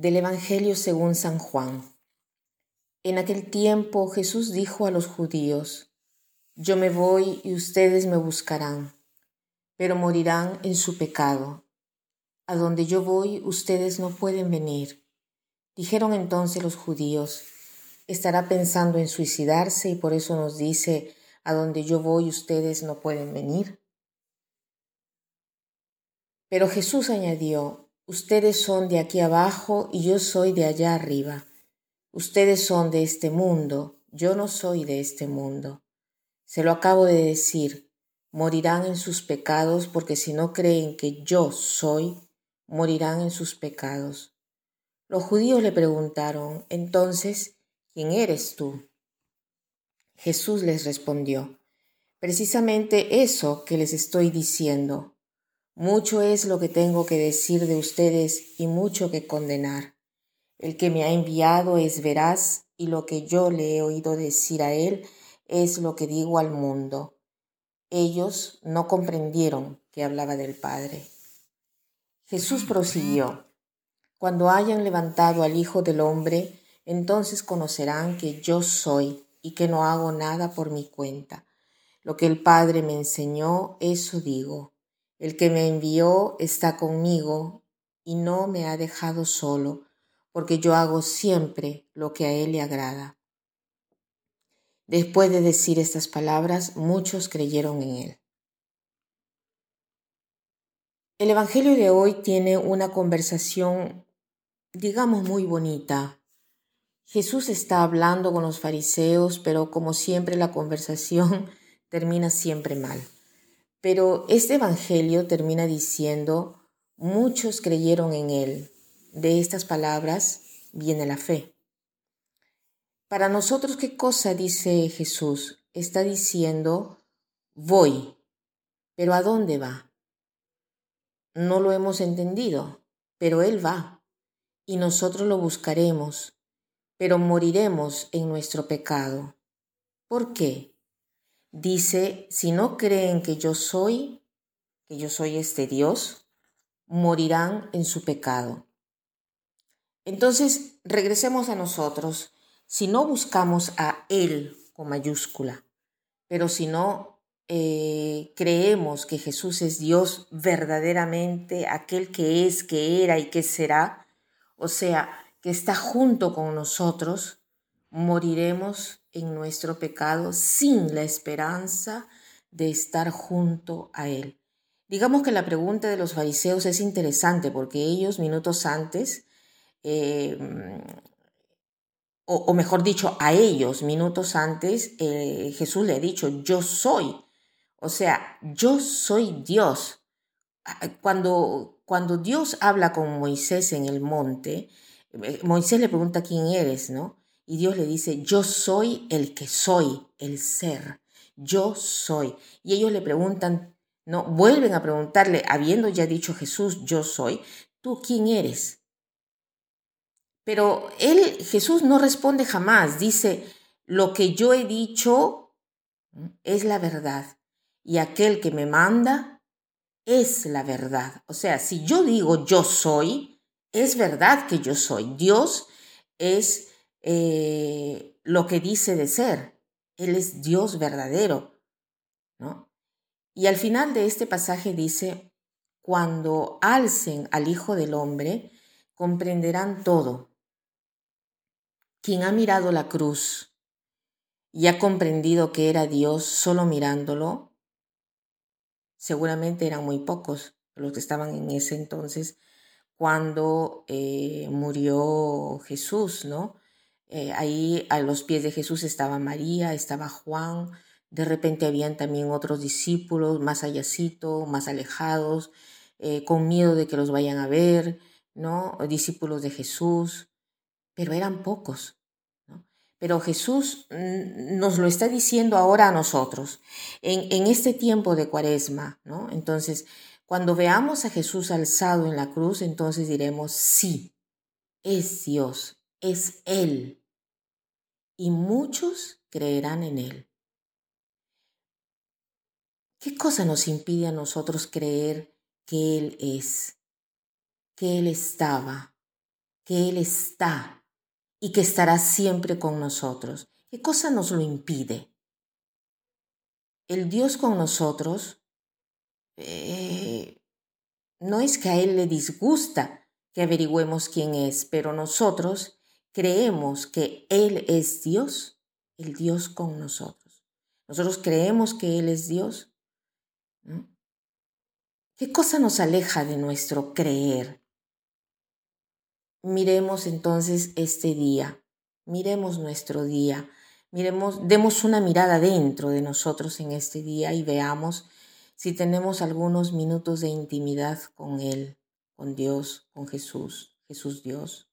Del Evangelio según San Juan. En aquel tiempo Jesús dijo a los judíos, Yo me voy y ustedes me buscarán, pero morirán en su pecado. A donde yo voy ustedes no pueden venir. Dijeron entonces los judíos, estará pensando en suicidarse y por eso nos dice, a donde yo voy ustedes no pueden venir. Pero Jesús añadió, Ustedes son de aquí abajo y yo soy de allá arriba. Ustedes son de este mundo, yo no soy de este mundo. Se lo acabo de decir, morirán en sus pecados porque si no creen que yo soy, morirán en sus pecados. Los judíos le preguntaron, entonces, ¿quién eres tú? Jesús les respondió, precisamente eso que les estoy diciendo. Mucho es lo que tengo que decir de ustedes y mucho que condenar. El que me ha enviado es veraz y lo que yo le he oído decir a él es lo que digo al mundo. Ellos no comprendieron que hablaba del Padre. Jesús prosiguió, Cuando hayan levantado al Hijo del Hombre, entonces conocerán que yo soy y que no hago nada por mi cuenta. Lo que el Padre me enseñó, eso digo el que me envió está conmigo y no me ha dejado solo, porque yo hago siempre lo que a él le agrada. Después de decir estas palabras, muchos creyeron en él. El Evangelio de hoy tiene una conversación, digamos, muy bonita. Jesús está hablando con los fariseos, pero como siempre la conversación termina siempre mal. Pero este Evangelio termina diciendo, muchos creyeron en él. De estas palabras viene la fe. Para nosotros, ¿qué cosa dice Jesús? Está diciendo, voy, pero ¿a dónde va? No lo hemos entendido, pero Él va, y nosotros lo buscaremos, pero moriremos en nuestro pecado. ¿Por qué? Dice, si no creen que yo soy, que yo soy este Dios, morirán en su pecado. Entonces, regresemos a nosotros. Si no buscamos a Él con mayúscula, pero si no eh, creemos que Jesús es Dios verdaderamente, aquel que es, que era y que será, o sea, que está junto con nosotros, moriremos en nuestro pecado sin la esperanza de estar junto a Él. Digamos que la pregunta de los fariseos es interesante porque ellos minutos antes, em, o, mejor dicho, a ellos minutos antes, eh, Jesús le ha dicho, yo soy. O sea, yo soy Dios. Cuando, cuando Dios habla con Moisés en el monte, eh, Moisés le pregunta quién eres, ¿no? Y Dios le dice, yo soy el que soy, el ser, yo soy. Y ellos le preguntan, no, vuelven a preguntarle, habiendo ya dicho Jesús, yo soy, ¿tú quién eres? Pero él, Jesús no responde jamás, dice, lo que yo he dicho es la verdad. Y aquel que me manda es la verdad. O sea, si yo digo yo soy, es verdad que yo soy. Dios es eh, lo que dice de ser. Él es Dios verdadero, ¿no? Y al final de este pasaje dice, cuando alcen al Hijo del Hombre, comprenderán todo. Quien ha mirado la cruz y ha comprendido que era Dios solo mirándolo, seguramente eran muy pocos los que estaban en ese entonces cuando eh, murió Jesús, ¿no? Eh, ahí a los pies de Jesús estaba María, estaba Juan, de repente habían también otros discípulos más allácito, más alejados, eh, con miedo de que los vayan a ver, ¿no? Discípulos de Jesús, pero eran pocos. Pero Jesús mm, nos lo está diciendo ahora a nosotros, en, en este tiempo de cuaresma, ¿no? Entonces, cuando veamos a Jesús alzado en la cruz, entonces diremos, sí, es Dios, es Él, y muchos creerán en Él. ¿Qué cosa nos impide a nosotros creer que Él es, que Él estaba, que Él está y que estará siempre con nosotros. ¿Qué cosa nos lo impide? El Dios con nosotros eh, no es que a Él le disgusta que averigüemos quién es, pero nosotros creemos que Él es Dios, el Dios con nosotros. Nosotros creemos que Él es Dios. ¿Qué cosa nos aleja de nuestro creer? Miremos entonces este día, miremos nuestro día, miremos, demos una mirada dentro de nosotros en este día y veamos si tenemos algunos minutos de intimidad con Él, con Dios, con Jesús, Jesús Dios.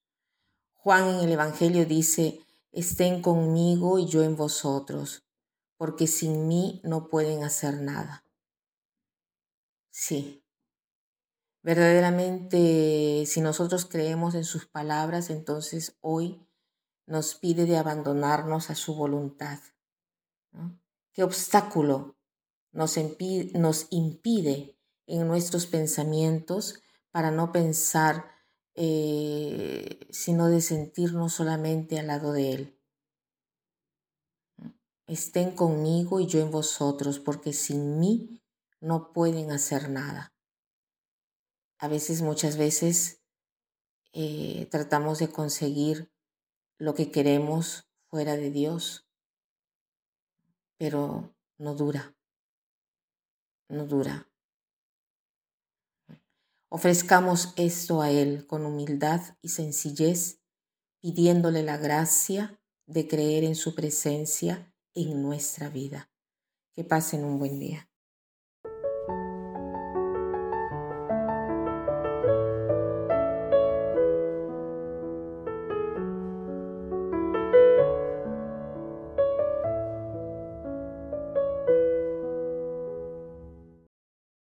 Juan en el Evangelio dice, estén conmigo y yo en vosotros, porque sin mí no pueden hacer nada. Sí, verdaderamente si nosotros creemos en sus palabras, entonces hoy nos pide de abandonarnos a su voluntad. ¿Qué obstáculo nos impide, en nuestros pensamientos para no pensar eh, sino de sentirnos solamente al lado de Él. Estén conmigo y yo en vosotros, porque sin mí no pueden hacer nada. A veces, muchas veces, eh, tratamos de conseguir lo que queremos fuera de Dios, pero no dura, no dura. Ofrezcamos esto a Él con humildad y sencillez, pidiéndole la gracia de creer en su presencia en nuestra vida. Que pasen un buen día.